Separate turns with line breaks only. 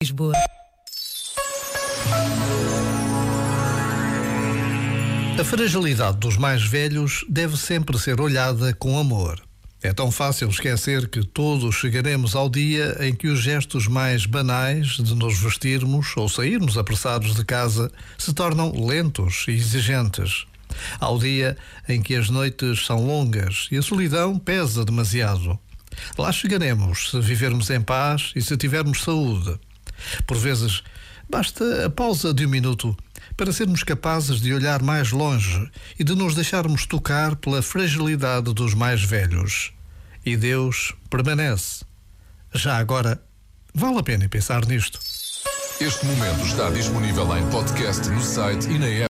Lisboa.
A fragilidade dos mais velhos deve sempre ser olhada com amor. É tão fácil esquecer que todos chegaremos ao dia em que os gestos mais banais de nos vestirmos ou sairmos apressados de casa se tornam lentos e exigentes. Ao dia em que as noites são longas e a solidão pesa demasiado. Lá chegaremos se vivermos em paz e se tivermos saúde. Por vezes, basta a pausa de um minuto para sermos capazes de olhar mais longe e de nos deixarmos tocar pela fragilidade dos mais velhos. E Deus permanece. Já agora, vale a pena pensar nisto.
Este momento está disponível em podcast no site e na app.